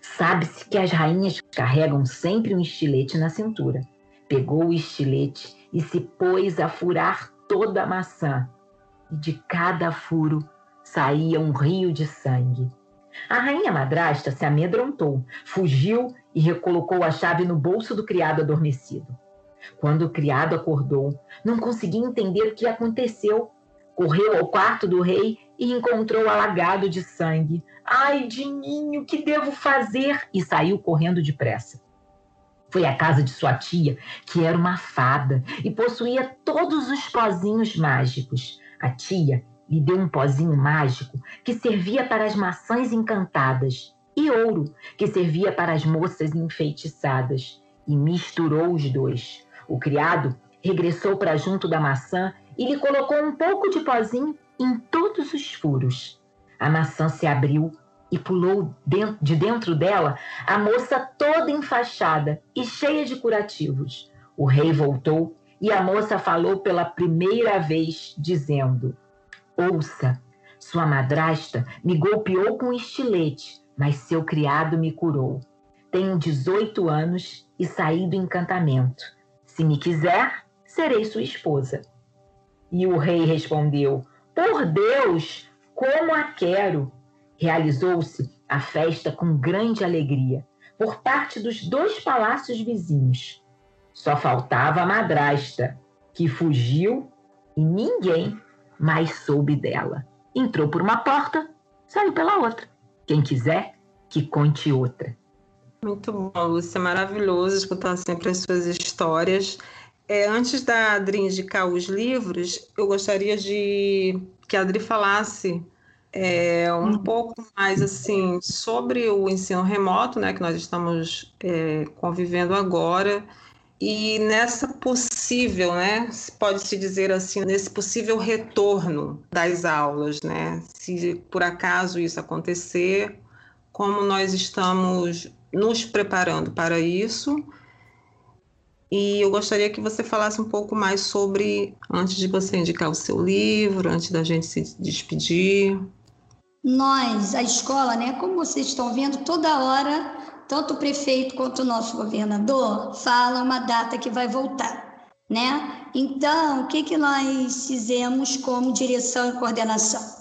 Sabe-se que as rainhas carregam sempre um estilete na cintura. Pegou o estilete e se pôs a furar toda a maçã. E de cada furo saía um rio de sangue. A rainha madrasta se amedrontou, fugiu e recolocou a chave no bolso do criado adormecido. Quando o criado acordou, não conseguia entender o que aconteceu. Correu ao quarto do rei e encontrou alagado de sangue. Ai, Dininho, que devo fazer? E saiu correndo depressa. Foi à casa de sua tia, que era uma fada e possuía todos os pozinhos mágicos. A tia lhe deu um pozinho mágico que servia para as maçãs encantadas e ouro que servia para as moças enfeitiçadas e misturou os dois. O criado regressou para junto da maçã e lhe colocou um pouco de pozinho em todos os furos. A maçã se abriu e pulou de dentro dela a moça toda enfaixada e cheia de curativos. O rei voltou e a moça falou pela primeira vez, dizendo: Ouça, sua madrasta me golpeou com um estilete, mas seu criado me curou. Tenho 18 anos e saí do encantamento. Se me quiser, serei sua esposa. E o rei respondeu: por Deus, como a quero! Realizou-se a festa com grande alegria por parte dos dois palácios vizinhos. Só faltava a madrasta, que fugiu e ninguém mais soube dela. Entrou por uma porta, saiu pela outra. Quem quiser, que conte outra. Muito bom, Lúcia. Maravilhoso escutar sempre as suas histórias. É, antes da Adri indicar os livros, eu gostaria de que a Adri falasse é, um uhum. pouco mais assim sobre o ensino remoto, né, que nós estamos é, convivendo agora e nessa possível, né, pode se dizer assim, nesse possível retorno das aulas, né, se por acaso isso acontecer, como nós estamos nos preparando para isso e eu gostaria que você falasse um pouco mais sobre, antes de você indicar o seu livro, antes da gente se despedir. Nós, a escola, né, como vocês estão vendo, toda hora, tanto o prefeito quanto o nosso governador fala uma data que vai voltar, né? Então, o que, que nós fizemos como direção e coordenação?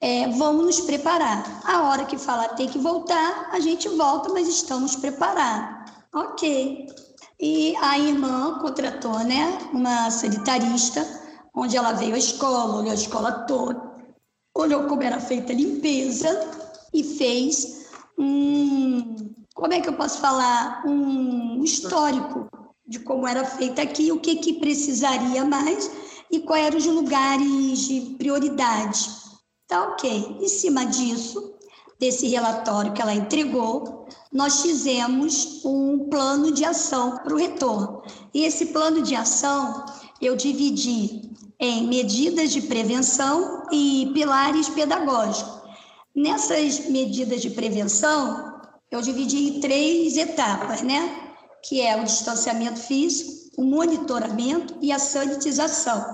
É, vamos nos preparar. A hora que falar tem que voltar, a gente volta, mas estamos preparados. Ok. E a irmã contratou né, uma sanitarista, onde ela veio à escola, olhou a escola toda, olhou como era feita a limpeza e fez um, como é que eu posso falar, um histórico de como era feita aqui, o que, que precisaria mais e quais eram os lugares de prioridade. Tá ok. Em cima disso, desse relatório que ela entregou, nós fizemos um plano de ação para o retorno. E esse plano de ação eu dividi em medidas de prevenção e pilares pedagógicos. Nessas medidas de prevenção, eu dividi em três etapas, né? Que é o distanciamento físico, o monitoramento e a sanitização.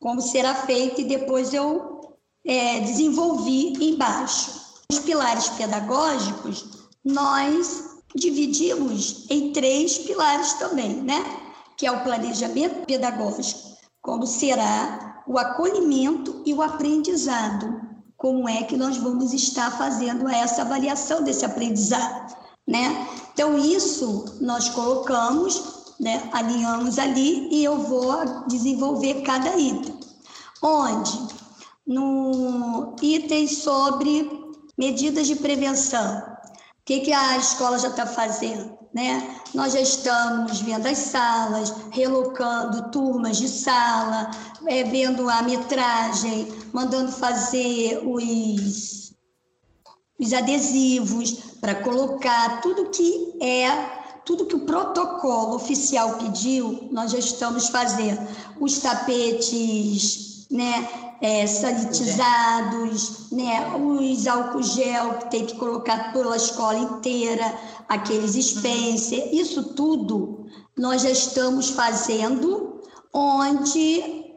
Como será feito e depois eu é, desenvolvi embaixo. Os pilares pedagógicos, nós dividimos em três pilares também, né? Que é o planejamento pedagógico, como será o acolhimento e o aprendizado. Como é que nós vamos estar fazendo essa avaliação desse aprendizado, né? Então, isso nós colocamos, né, alinhamos ali e eu vou desenvolver cada item. Onde? No item sobre medidas de prevenção. O que, que a escola já está fazendo? Né? Nós já estamos vendo as salas, relocando turmas de sala, é, vendo a metragem, mandando fazer os, os adesivos para colocar tudo que é tudo que o protocolo oficial pediu, nós já estamos fazendo. Os tapetes, né, é, sanitizados, né, os álcool gel que tem que colocar pela escola inteira, aqueles Spencer, isso tudo nós já estamos fazendo, onde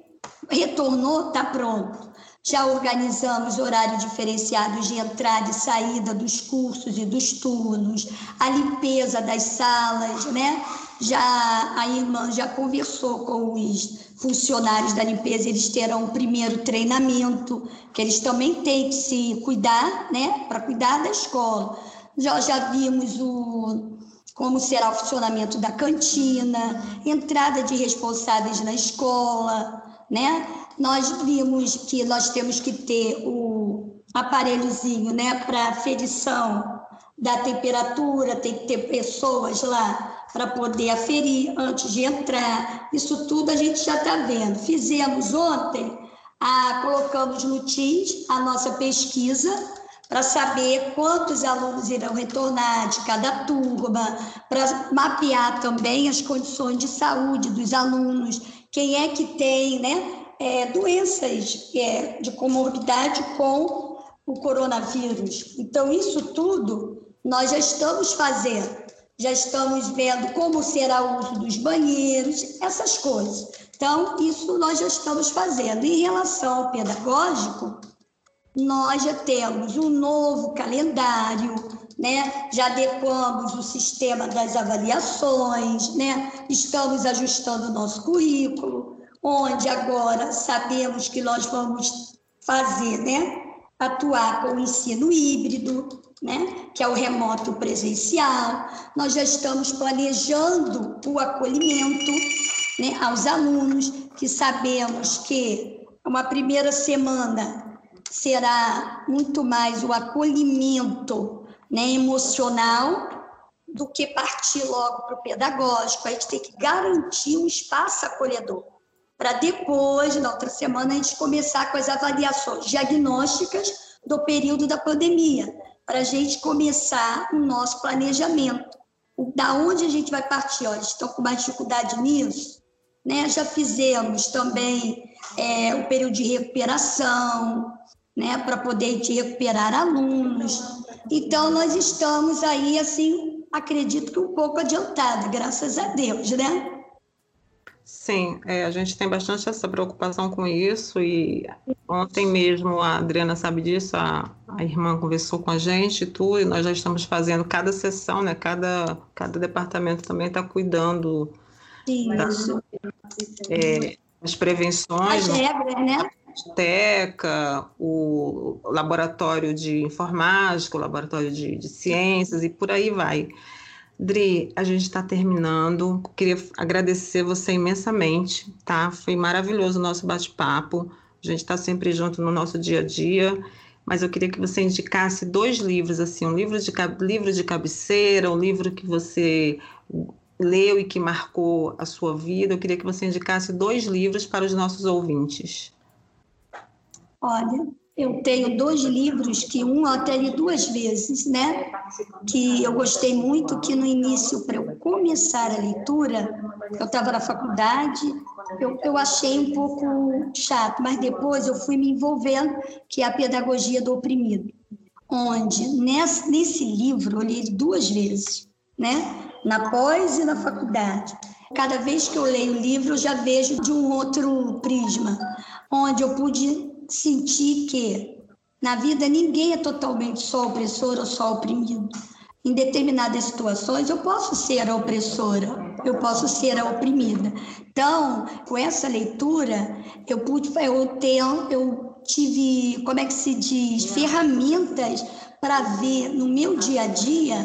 retornou, está pronto. Já organizamos horário diferenciado de entrada e saída dos cursos e dos turnos, a limpeza das salas, né? Já a irmã já conversou com os funcionários da limpeza, eles terão um primeiro treinamento, que eles também têm que se cuidar, né, para cuidar da escola. Já, já vimos o, como será o funcionamento da cantina, entrada de responsáveis na escola, né? Nós vimos que nós temos que ter o aparelhozinho, né, para aferição da temperatura, tem que ter pessoas lá para poder aferir antes de entrar. Isso tudo a gente já está vendo. Fizemos ontem, a, colocamos no TIS a nossa pesquisa para saber quantos alunos irão retornar de cada turma, para mapear também as condições de saúde dos alunos, quem é que tem né, é, doenças é, de comorbidade com o coronavírus. Então, isso tudo nós já estamos fazendo já estamos vendo como será o uso dos banheiros, essas coisas. Então, isso nós já estamos fazendo. Em relação ao pedagógico, nós já temos um novo calendário, né? já adequamos o sistema das avaliações, né? estamos ajustando o nosso currículo, onde agora sabemos que nós vamos fazer, né? atuar com o ensino híbrido, né, que é o remoto presencial. Nós já estamos planejando o acolhimento né, aos alunos, que sabemos que uma primeira semana será muito mais o acolhimento né, emocional do que partir logo para o pedagógico. A gente tem que garantir um espaço acolhedor para depois, na outra semana, a gente começar com as avaliações diagnósticas do período da pandemia, para a gente começar o nosso planejamento. Da onde a gente vai partir? Olha, estão com mais dificuldade nisso? Né? Já fizemos também é, o período de recuperação, né, para poder recuperar alunos. Então, nós estamos aí, assim, acredito que um pouco adiantada, graças a Deus, né? Sim, é, a gente tem bastante essa preocupação com isso e ontem mesmo a Adriana sabe disso, a, a irmã conversou com a gente e tudo, e nós já estamos fazendo cada sessão, né? Cada, cada departamento também está cuidando das é, as prevenções. As regras, né? Teca, o laboratório de informática, o laboratório de, de ciências e por aí vai. Dri, a gente está terminando. Queria agradecer você imensamente, tá? Foi maravilhoso o nosso bate-papo. A gente está sempre junto no nosso dia a dia. Mas eu queria que você indicasse dois livros, assim, um livro de, livro de cabeceira, um livro que você leu e que marcou a sua vida. Eu queria que você indicasse dois livros para os nossos ouvintes. Olha, eu tenho dois livros que um eu até li duas vezes, né? Que eu gostei muito, que no início, para eu começar a leitura, eu estava na faculdade, eu, eu achei um pouco chato, mas depois eu fui me envolvendo, que é a Pedagogia do Oprimido, onde nesse, nesse livro eu li duas vezes, né? Na pós e na faculdade. Cada vez que eu leio o livro, eu já vejo de um outro prisma, onde eu pude senti que na vida ninguém é totalmente só opressor ou só oprimido. Em determinadas situações eu posso ser a opressora, eu posso ser a oprimida. Então, com essa leitura, eu pude eu eu tive, como é que se diz, ferramentas para ver no meu dia a dia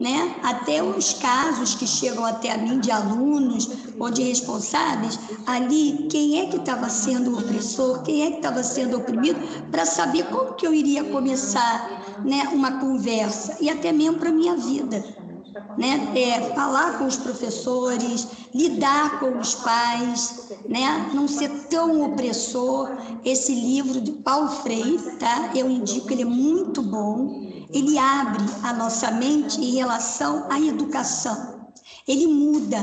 né? Até os casos que chegam até a mim de alunos ou de responsáveis, ali quem é que estava sendo opressor, quem é que estava sendo oprimido, para saber como que eu iria começar, né, uma conversa e até mesmo para minha vida. Né, é, falar com os professores, lidar com os pais, né, não ser tão opressor. Esse livro de Paulo Freire, tá? Eu indico, ele é muito bom ele abre a nossa mente em relação à educação. Ele muda,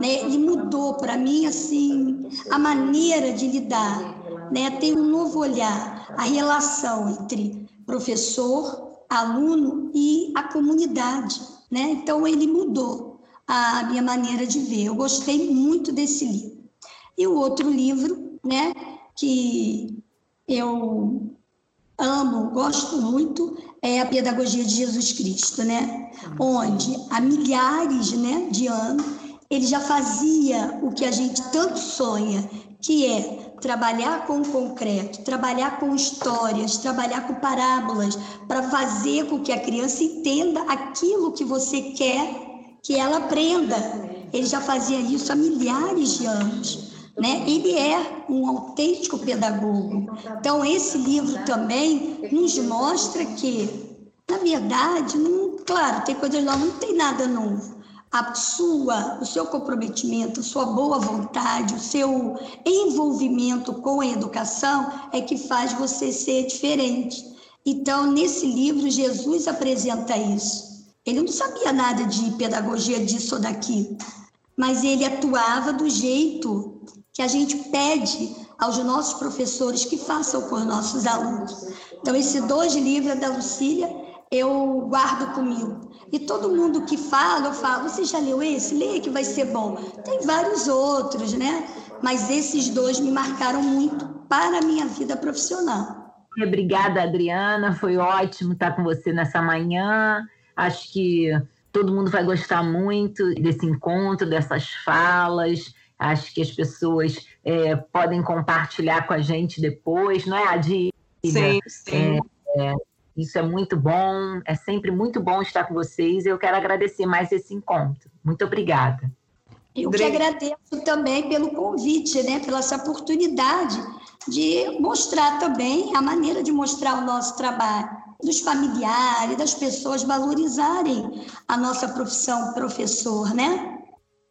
né? Ele mudou para mim assim a maneira de lidar, né? Tem um novo olhar, a relação entre professor, aluno e a comunidade, né? Então ele mudou a minha maneira de ver. Eu gostei muito desse livro. E o outro livro, né, que eu amo, gosto muito, é a pedagogia de Jesus Cristo, né? Onde há milhares né, de anos ele já fazia o que a gente tanto sonha, que é trabalhar com o concreto, trabalhar com histórias, trabalhar com parábolas, para fazer com que a criança entenda aquilo que você quer que ela aprenda. Ele já fazia isso há milhares de anos. Né? Ele é um autêntico pedagogo. Então, esse livro também nos mostra que, na verdade, não, claro, tem coisas novas, não tem nada novo. A sua, o seu comprometimento, a sua boa vontade, o seu envolvimento com a educação é que faz você ser diferente. Então, nesse livro, Jesus apresenta isso. Ele não sabia nada de pedagogia disso ou daquilo, mas ele atuava do jeito que a gente pede aos nossos professores que façam com os nossos alunos. Então, esse dois livros da Lucília eu guardo comigo. E todo mundo que fala, eu falo, você já leu esse? Leia que vai ser bom. Tem vários outros, né? Mas esses dois me marcaram muito para a minha vida profissional. Obrigada, Adriana. Foi ótimo estar com você nessa manhã. Acho que todo mundo vai gostar muito desse encontro, dessas falas. Acho que as pessoas é, podem compartilhar com a gente depois, não é, Adi? Sim, sim. É, é, isso é muito bom, é sempre muito bom estar com vocês. Eu quero agradecer mais esse encontro. Muito obrigada. Eu que agradeço também pelo convite, né, pela essa oportunidade de mostrar também a maneira de mostrar o nosso trabalho, dos familiares, das pessoas valorizarem a nossa profissão professor, né?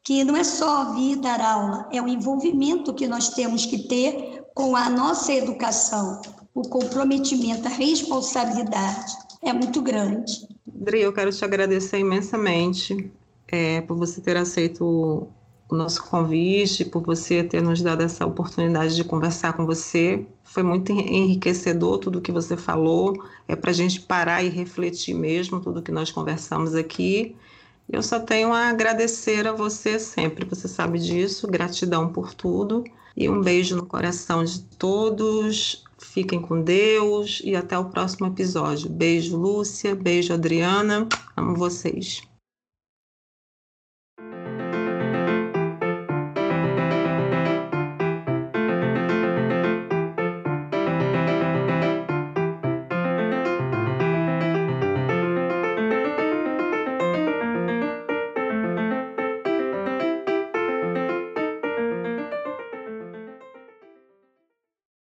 Que não é só vir dar aula, é o envolvimento que nós temos que ter com a nossa educação. O comprometimento, a responsabilidade é muito grande. Adri, eu quero te agradecer imensamente é, por você ter aceito o nosso convite, por você ter nos dado essa oportunidade de conversar com você. Foi muito enriquecedor tudo que você falou. É para a gente parar e refletir mesmo tudo que nós conversamos aqui. Eu só tenho a agradecer a você sempre, você sabe disso. Gratidão por tudo. E um beijo no coração de todos. Fiquem com Deus e até o próximo episódio. Beijo, Lúcia. Beijo, Adriana. Amo vocês.